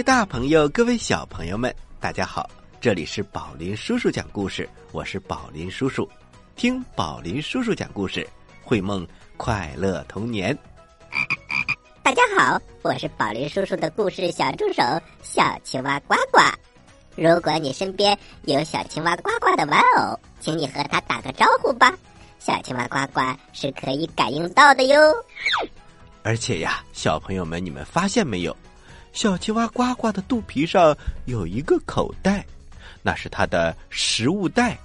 各位大朋友，各位小朋友们，大家好！这里是宝林叔叔讲故事，我是宝林叔叔。听宝林叔叔讲故事，会梦快乐童年。大家好，我是宝林叔叔的故事小助手小青蛙呱呱。如果你身边有小青蛙呱呱的玩偶，请你和它打个招呼吧。小青蛙呱呱是可以感应到的哟。而且呀，小朋友们，你们发现没有？小青蛙呱呱的肚皮上有一个口袋，那是它的食物袋。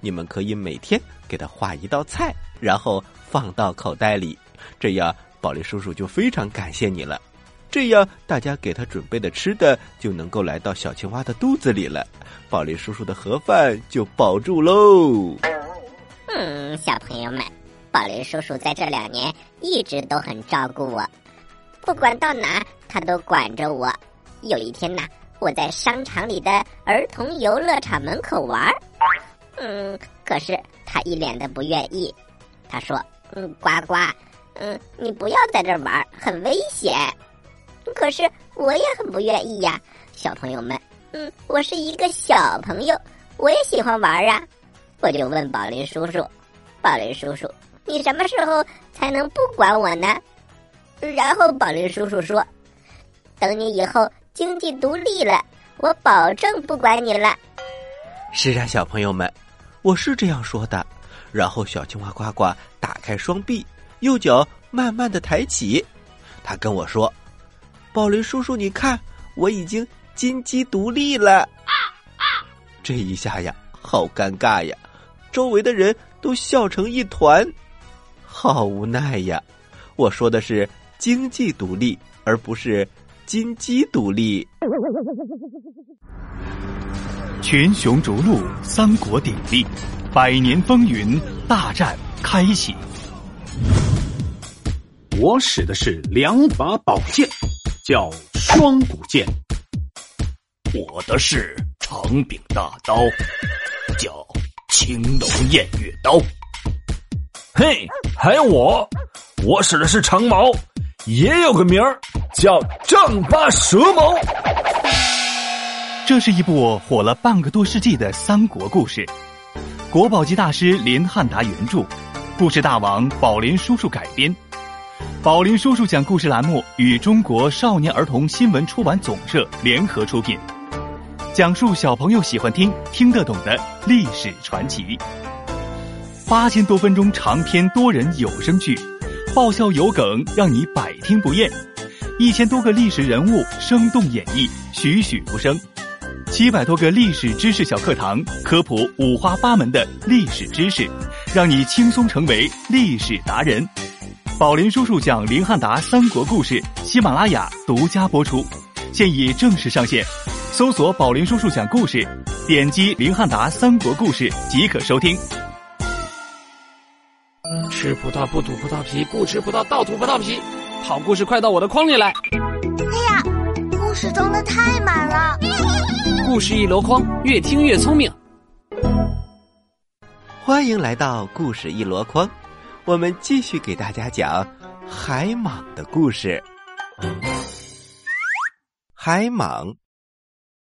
你们可以每天给它画一道菜，然后放到口袋里，这样宝莉叔叔就非常感谢你了。这样大家给他准备的吃的就能够来到小青蛙的肚子里了，宝莉叔叔的盒饭就保住喽。嗯，小朋友们，宝莉叔叔在这两年一直都很照顾我，不管到哪。他都管着我。有一天呐，我在商场里的儿童游乐场门口玩嗯，可是他一脸的不愿意。他说：“嗯，呱呱，嗯，你不要在这玩，很危险。”可是我也很不愿意呀，小朋友们，嗯，我是一个小朋友，我也喜欢玩啊。我就问宝林叔叔：“宝林叔叔，你什么时候才能不管我呢？”然后宝林叔叔说。等你以后经济独立了，我保证不管你了。是啊，小朋友们，我是这样说的。然后小青蛙呱呱打开双臂，右脚慢慢的抬起，他跟我说：“宝林叔叔，你看，我已经金鸡独立了。”啊”啊这一下呀，好尴尬呀，周围的人都笑成一团，好无奈呀。我说的是经济独立，而不是。金鸡独立，群雄逐鹿，三国鼎立，百年风云大战开启。我使的是两把宝剑，叫双股剑；我的是长柄大刀，叫青龙偃月刀。嘿，还有我，我使的是长矛。也有个名儿叫丈八蛇矛。这是一部火了半个多世纪的三国故事，国宝级大师林汉达原著，故事大王宝林叔叔改编。宝林叔叔讲故事栏目与中国少年儿童新闻出版总社联合出品，讲述小朋友喜欢听、听得懂的历史传奇。八千多分钟长篇多人有声剧。爆笑有梗，让你百听不厌；一千多个历史人物生动演绎，栩栩如生；七百多个历史知识小课堂，科普五花八门的历史知识，让你轻松成为历史达人。宝林叔叔讲林汉达三国故事，喜马拉雅独家播出，现已正式上线，搜索“宝林叔叔讲故事”，点击林汉达三国故事即可收听。吃葡萄不吐葡萄皮，不吃葡萄倒吐葡萄皮。好故事快到我的筐里来！哎呀，故事装的太满了。故事一箩筐，越听越聪明。欢迎来到故事一箩筐，我们继续给大家讲海蟒的故事。海蟒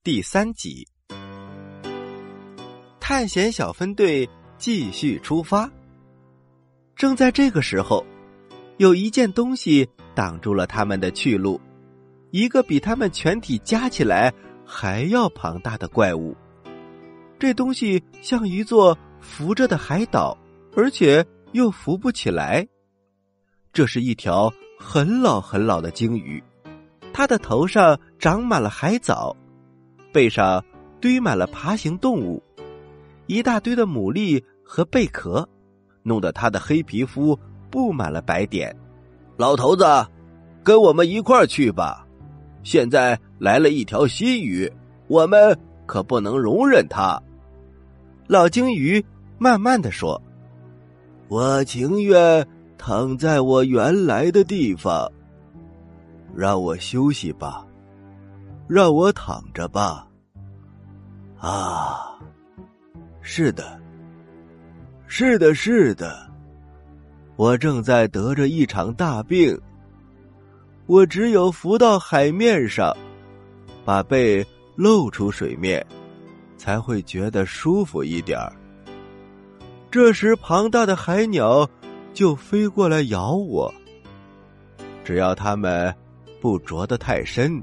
第三集，探险小分队继续出发。正在这个时候，有一件东西挡住了他们的去路，一个比他们全体加起来还要庞大的怪物。这东西像一座浮着的海岛，而且又浮不起来。这是一条很老很老的鲸鱼，它的头上长满了海藻，背上堆满了爬行动物，一大堆的牡蛎和贝壳。弄得他的黑皮肤布满了白点，老头子，跟我们一块儿去吧！现在来了一条新鱼，我们可不能容忍它。老鲸鱼慢慢的说：“我情愿躺在我原来的地方，让我休息吧，让我躺着吧。”啊，是的。是的，是的，我正在得着一场大病。我只有浮到海面上，把背露出水面，才会觉得舒服一点儿。这时，庞大的海鸟就飞过来咬我。只要它们不啄得太深，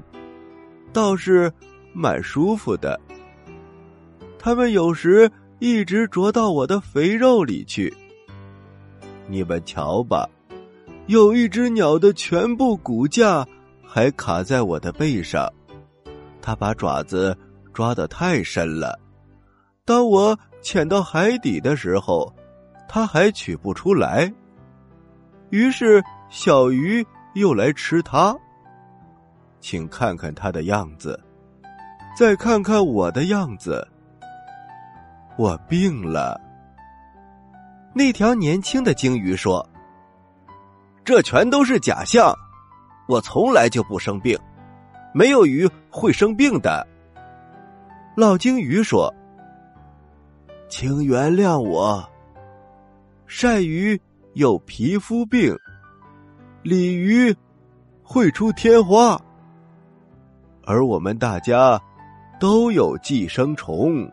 倒是蛮舒服的。它们有时一直啄到我的肥肉里去。你们瞧吧，有一只鸟的全部骨架还卡在我的背上。它把爪子抓得太深了，当我潜到海底的时候，它还取不出来。于是小鱼又来吃它。请看看它的样子，再看看我的样子。我病了。那条年轻的鲸鱼说：“这全都是假象，我从来就不生病。”没有鱼会生病的，老鲸鱼说：“请原谅我。鳝鱼有皮肤病，鲤鱼会出天花，而我们大家都有寄生虫。”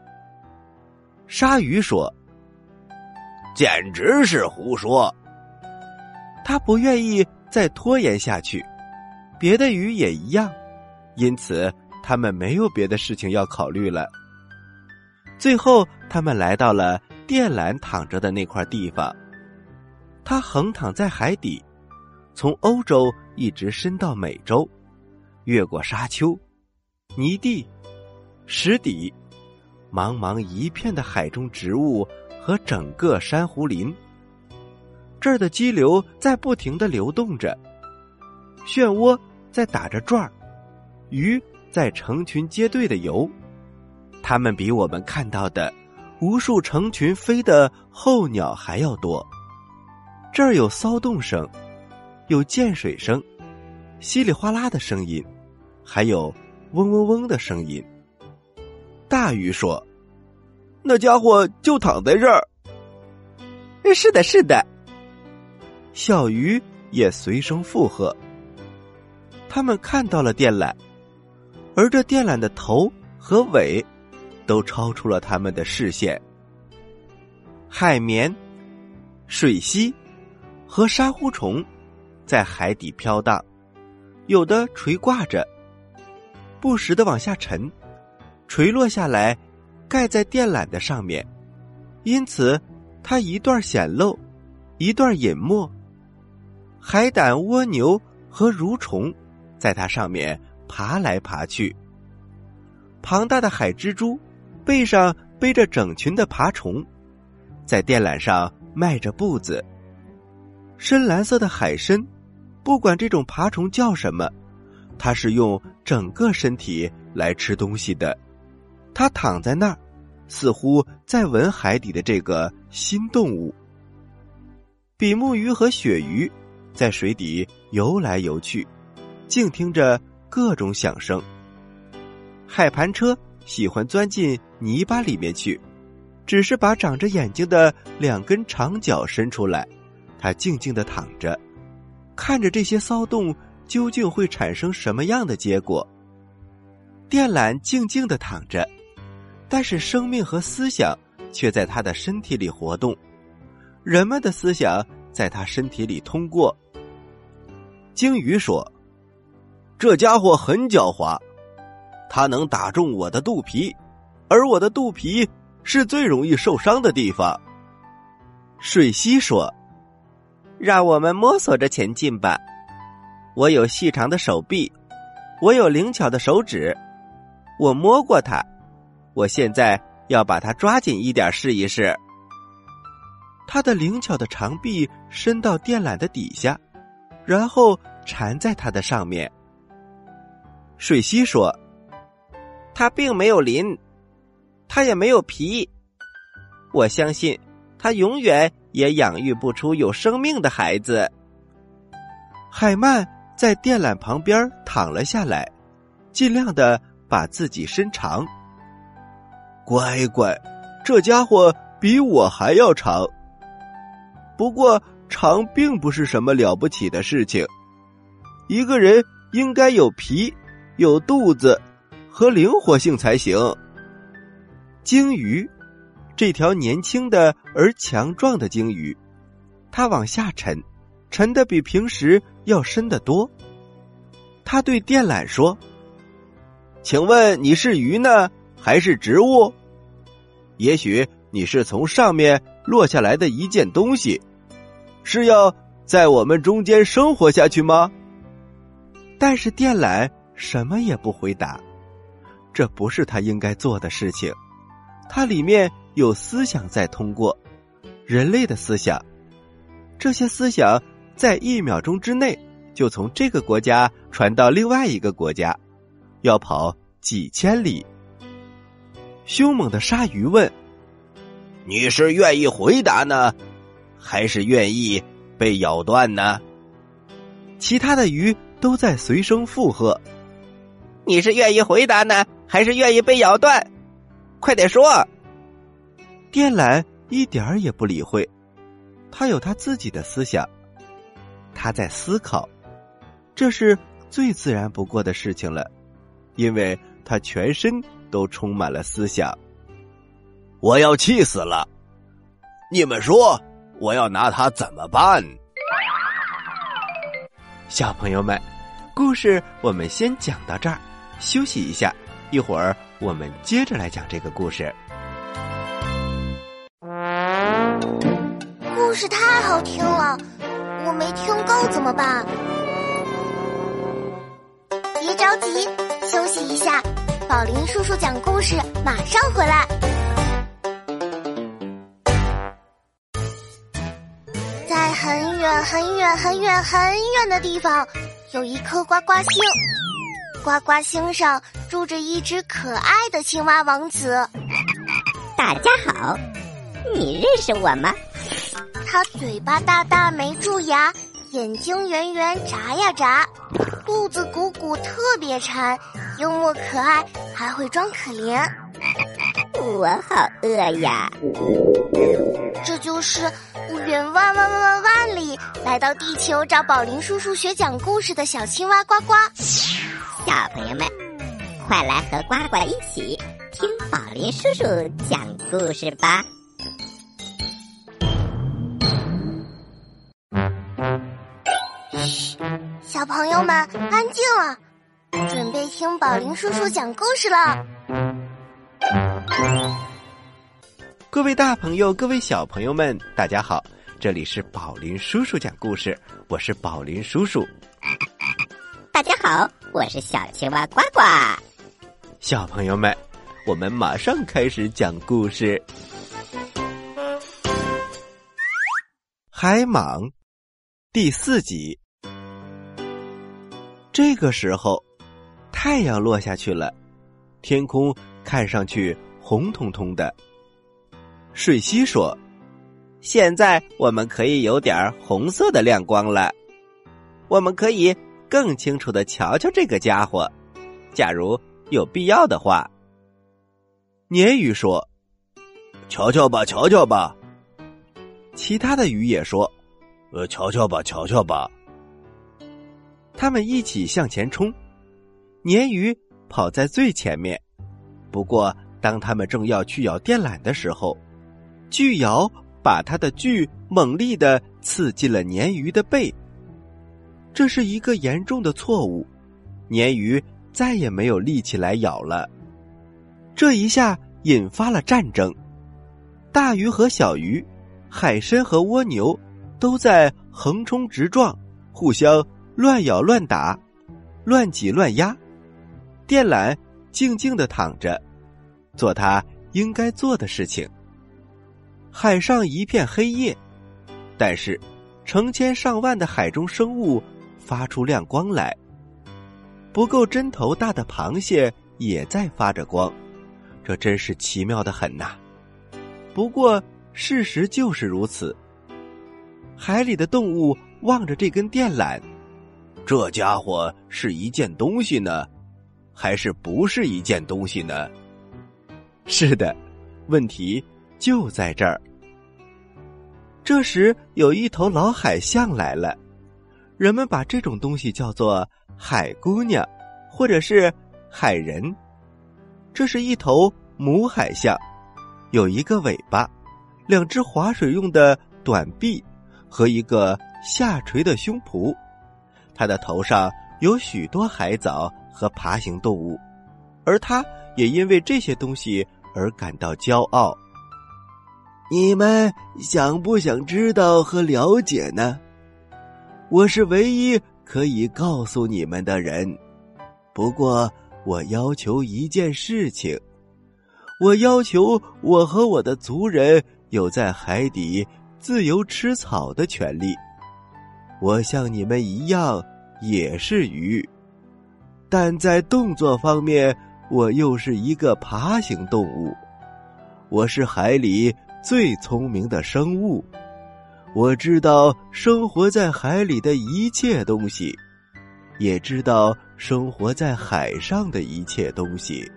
鲨鱼说：“简直是胡说！”他不愿意再拖延下去，别的鱼也一样。因此，他们没有别的事情要考虑了。最后，他们来到了电缆躺着的那块地方。它横躺在海底，从欧洲一直伸到美洲，越过沙丘、泥地、石底，茫茫一片的海中植物和整个珊瑚林。这儿的激流在不停的流动着，漩涡在打着转儿。鱼在成群结队的游，它们比我们看到的无数成群飞的候鸟还要多。这儿有骚动声，有溅水声，稀里哗啦的声音，还有嗡嗡嗡的声音。大鱼说：“那家伙就躺在这儿。”“是的，是的。”小鱼也随声附和。他们看到了电缆。而这电缆的头和尾，都超出了他们的视线。海绵、水螅和沙瑚虫在海底飘荡，有的垂挂着，不时的往下沉，垂落下来，盖在电缆的上面，因此它一段显露，一段隐没。海胆、蜗牛和蠕虫在它上面。爬来爬去，庞大的海蜘蛛背上背着整群的爬虫，在电缆上迈着步子。深蓝色的海参，不管这种爬虫叫什么，它是用整个身体来吃东西的。它躺在那儿，似乎在闻海底的这个新动物。比目鱼和鳕鱼在水底游来游去，静听着。各种响声。海盘车喜欢钻进泥巴里面去，只是把长着眼睛的两根长脚伸出来。它静静的躺着，看着这些骚动究竟会产生什么样的结果。电缆静静的躺着，但是生命和思想却在他的身体里活动。人们的思想在他身体里通过。鲸鱼说。这家伙很狡猾，他能打中我的肚皮，而我的肚皮是最容易受伤的地方。水螅说：“让我们摸索着前进吧。我有细长的手臂，我有灵巧的手指，我摸过它。我现在要把它抓紧一点试一试。”它的灵巧的长臂伸到电缆的底下，然后缠在它的上面。水螅说：“它并没有鳞，它也没有皮。我相信，它永远也养育不出有生命的孩子。”海曼在电缆旁边躺了下来，尽量的把自己伸长。乖乖，这家伙比我还要长。不过，长并不是什么了不起的事情。一个人应该有皮。有肚子和灵活性才行。鲸鱼，这条年轻的而强壮的鲸鱼，它往下沉，沉的比平时要深得多。他对电缆说：“请问你是鱼呢，还是植物？也许你是从上面落下来的一件东西，是要在我们中间生活下去吗？”但是电缆什么也不回答，这不是他应该做的事情。它里面有思想在通过，人类的思想，这些思想在一秒钟之内就从这个国家传到另外一个国家，要跑几千里。凶猛的鲨鱼问：“你是愿意回答呢，还是愿意被咬断呢？”其他的鱼都在随声附和：“你是愿意回答呢，还是愿意被咬断？”快点说！电缆一点儿也不理会，他有他自己的思想，他在思考，这是最自然不过的事情了，因为他全身都充满了思想。我要气死了！你们说我要拿他怎么办？小朋友们，故事我们先讲到这儿，休息一下，一会儿。我们接着来讲这个故事。故事太好听了，我没听够怎么办？别着急，休息一下。宝林叔叔讲故事，马上回来。在很远很远很远很远的地方，有一颗呱呱星。呱呱星上。住着一只可爱的青蛙王子。大家好，你认识我吗？他嘴巴大大没蛀牙，眼睛圆圆眨呀眨，肚子鼓鼓特别馋，幽默可爱，还会装可怜。我好饿呀！这就是远万万万万万里来到地球找宝林叔叔学讲故事的小青蛙呱呱。小朋友们。快来和呱呱一起听宝林叔叔讲故事吧！小朋友们安静了，准备听宝林叔叔讲故事了。各位大朋友，各位小朋友们，大家好，这里是宝林叔叔讲故事，我是宝林叔叔。大家好，我是小青蛙呱呱。小朋友们，我们马上开始讲故事。海蟒第四集。这个时候，太阳落下去了，天空看上去红彤彤的。水螅说：“现在我们可以有点红色的亮光了，我们可以更清楚的瞧瞧这个家伙。假如……”有必要的话，鲶鱼说：“瞧瞧吧，瞧瞧吧。”其他的鱼也说：“呃，瞧瞧吧，瞧瞧吧。”他们一起向前冲，鲶鱼跑在最前面。不过，当他们正要去咬电缆的时候，巨咬把它的锯猛力的刺进了鲶鱼的背。这是一个严重的错误，鲶鱼。再也没有力气来咬了，这一下引发了战争。大鱼和小鱼，海参和蜗牛，都在横冲直撞，互相乱咬乱打，乱挤乱压。电缆静静的躺着，做它应该做的事情。海上一片黑夜，但是成千上万的海中生物发出亮光来。不够针头大的螃蟹也在发着光，这真是奇妙的很呐。不过事实就是如此。海里的动物望着这根电缆，这家伙是一件东西呢，还是不是一件东西呢？是的，问题就在这儿。这时有一头老海象来了，人们把这种东西叫做。海姑娘，或者是海人，这是一头母海象，有一个尾巴，两只划水用的短臂和一个下垂的胸脯。他的头上有许多海藻和爬行动物，而他也因为这些东西而感到骄傲。你们想不想知道和了解呢？我是唯一可以告诉你们的人。不过，我要求一件事情：我要求我和我的族人有在海底自由吃草的权利。我像你们一样也是鱼，但在动作方面，我又是一个爬行动物。我是海里。最聪明的生物，我知道生活在海里的一切东西，也知道生活在海上的一切东西。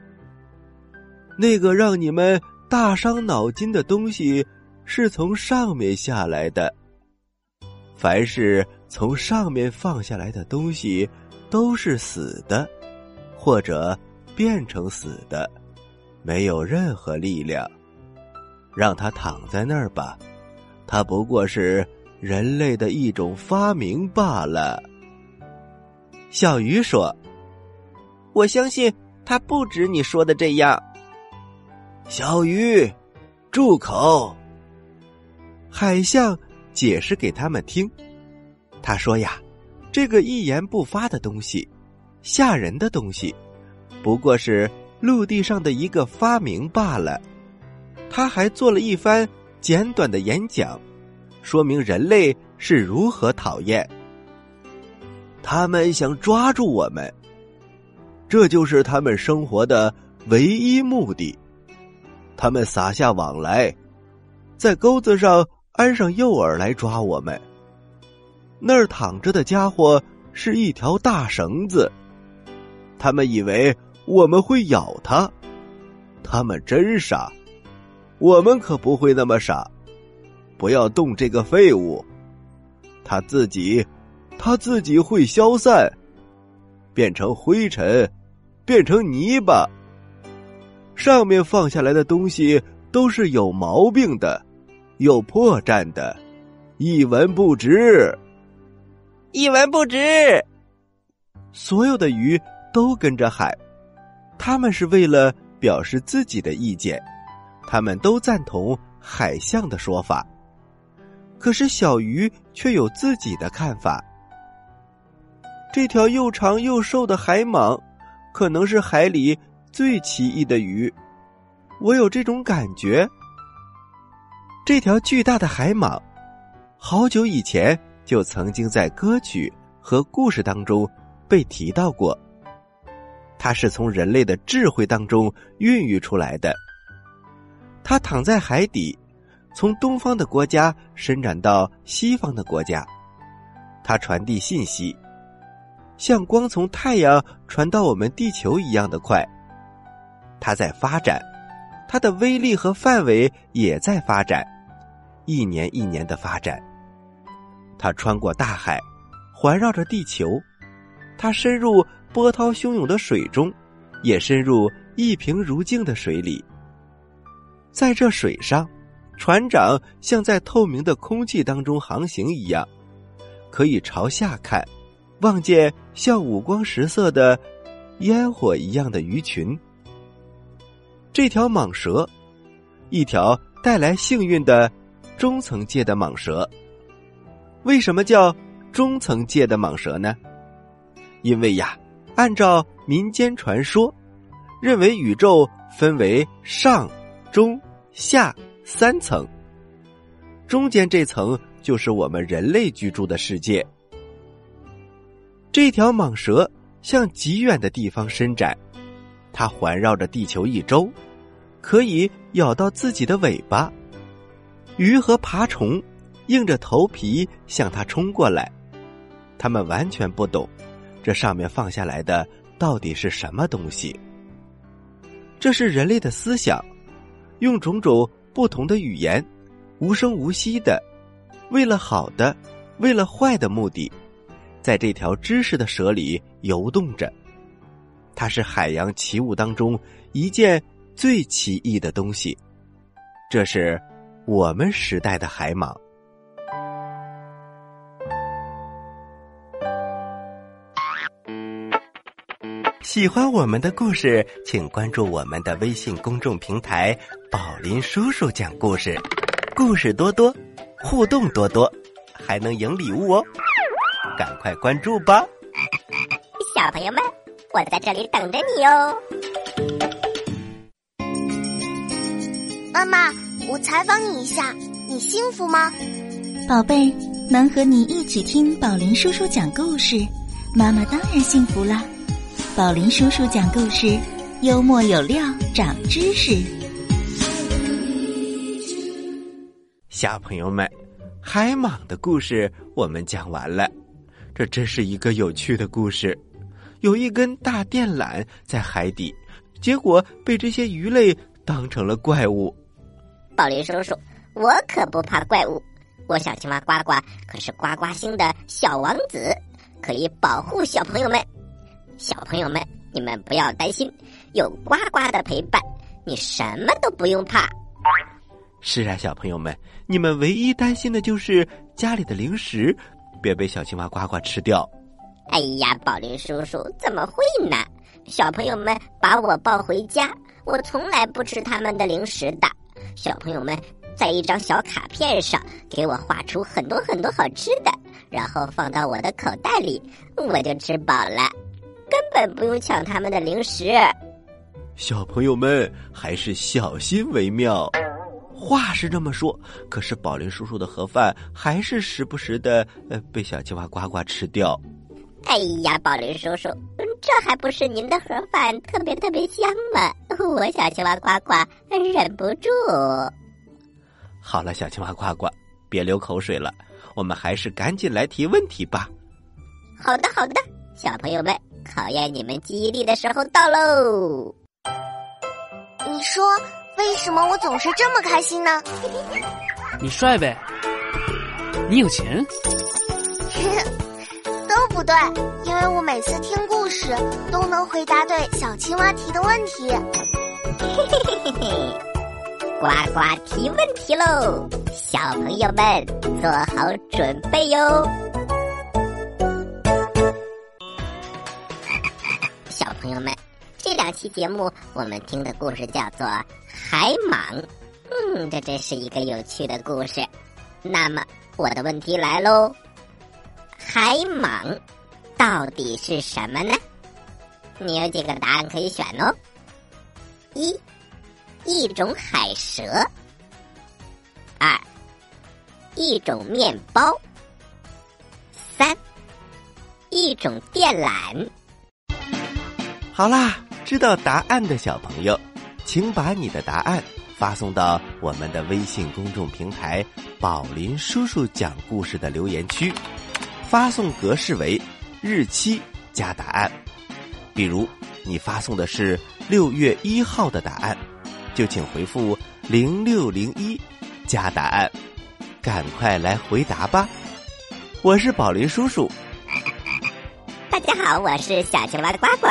那个让你们大伤脑筋的东西，是从上面下来的。凡是从上面放下来的东西，都是死的，或者变成死的，没有任何力量。让他躺在那儿吧，他不过是人类的一种发明罢了。小鱼说：“我相信他不止你说的这样。”小鱼，住口！海象解释给他们听。他说：“呀，这个一言不发的东西，吓人的东西，不过是陆地上的一个发明罢了。”他还做了一番简短的演讲，说明人类是如何讨厌。他们想抓住我们，这就是他们生活的唯一目的。他们撒下网来，在钩子上安上诱饵来抓我们。那儿躺着的家伙是一条大绳子，他们以为我们会咬他，他们真傻。我们可不会那么傻，不要动这个废物，他自己，他自己会消散，变成灰尘，变成泥巴。上面放下来的东西都是有毛病的，有破绽的，一文不值，一文不值。所有的鱼都跟着喊，他们是为了表示自己的意见。他们都赞同海象的说法，可是小鱼却有自己的看法。这条又长又瘦的海蟒，可能是海里最奇异的鱼。我有这种感觉。这条巨大的海蟒，好久以前就曾经在歌曲和故事当中被提到过。它是从人类的智慧当中孕育出来的。它躺在海底，从东方的国家伸展到西方的国家，它传递信息，像光从太阳传到我们地球一样的快。它在发展，它的威力和范围也在发展，一年一年的发展。它穿过大海，环绕着地球，它深入波涛汹涌的水中，也深入一平如镜的水里。在这水上，船长像在透明的空气当中航行一样，可以朝下看，望见像五光十色的烟火一样的鱼群。这条蟒蛇，一条带来幸运的中层界的蟒蛇。为什么叫中层界的蟒蛇呢？因为呀，按照民间传说，认为宇宙分为上。中下三层，中间这层就是我们人类居住的世界。这条蟒蛇向极远的地方伸展，它环绕着地球一周，可以咬到自己的尾巴。鱼和爬虫硬着头皮向它冲过来，他们完全不懂这上面放下来的到底是什么东西。这是人类的思想。用种种不同的语言，无声无息的，为了好的，为了坏的目的，在这条知识的蛇里游动着。它是海洋奇物当中一件最奇异的东西。这是我们时代的海蟒。喜欢我们的故事，请关注我们的微信公众平台“宝林叔叔讲故事”，故事多多，互动多多，还能赢礼物哦！赶快关注吧，小朋友们，我在这里等着你哦。妈妈，我采访你一下，你幸福吗？宝贝，能和你一起听宝林叔叔讲故事，妈妈当然幸福啦。宝林叔叔讲故事，幽默有料，长知识。小朋友们，海蟒的故事我们讲完了。这真是一个有趣的故事。有一根大电缆在海底，结果被这些鱼类当成了怪物。宝林叔叔，我可不怕怪物。我小青蛙呱呱可是呱呱星的小王子，可以保护小朋友们。小朋友们，你们不要担心，有呱呱的陪伴，你什么都不用怕。是啊，小朋友们，你们唯一担心的就是家里的零食，别被小青蛙呱呱吃掉。哎呀，宝林叔叔怎么会呢？小朋友们把我抱回家，我从来不吃他们的零食的。小朋友们在一张小卡片上给我画出很多很多好吃的，然后放到我的口袋里，我就吃饱了。根本不用抢他们的零食，小朋友们还是小心为妙。话是这么说，可是宝林叔叔的盒饭还是时不时的呃被小青蛙呱呱吃掉。哎呀，宝林叔叔，这还不是您的盒饭特别特别香吗？我小青蛙呱呱忍不住。好了，小青蛙呱呱，别流口水了，我们还是赶紧来提问题吧。好的，好的，小朋友们。考验你们记忆力的时候到喽！你说为什么我总是这么开心呢？你帅呗，你有钱，都对，因为我每次听故事都能回答对小青蛙提的问题。呱呱提问题喽！小朋友们做好准备哟。小朋友们，这两期节目我们听的故事叫做《海蟒》，嗯，这真是一个有趣的故事。那么我的问题来喽：海蟒到底是什么呢？你有几个答案可以选哦？一，一种海蛇；二，一种面包；三，一种电缆。好啦，知道答案的小朋友，请把你的答案发送到我们的微信公众平台“宝林叔叔讲故事”的留言区，发送格式为日期加答案。比如你发送的是六月一号的答案，就请回复零六零一加答案，赶快来回答吧！我是宝林叔叔，大家好，我是小青蛙的呱呱。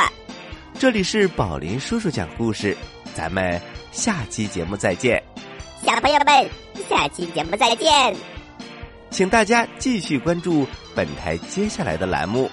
这里是宝林叔叔讲故事，咱们下期节目再见。小朋友们，下期节目再见。请大家继续关注本台接下来的栏目。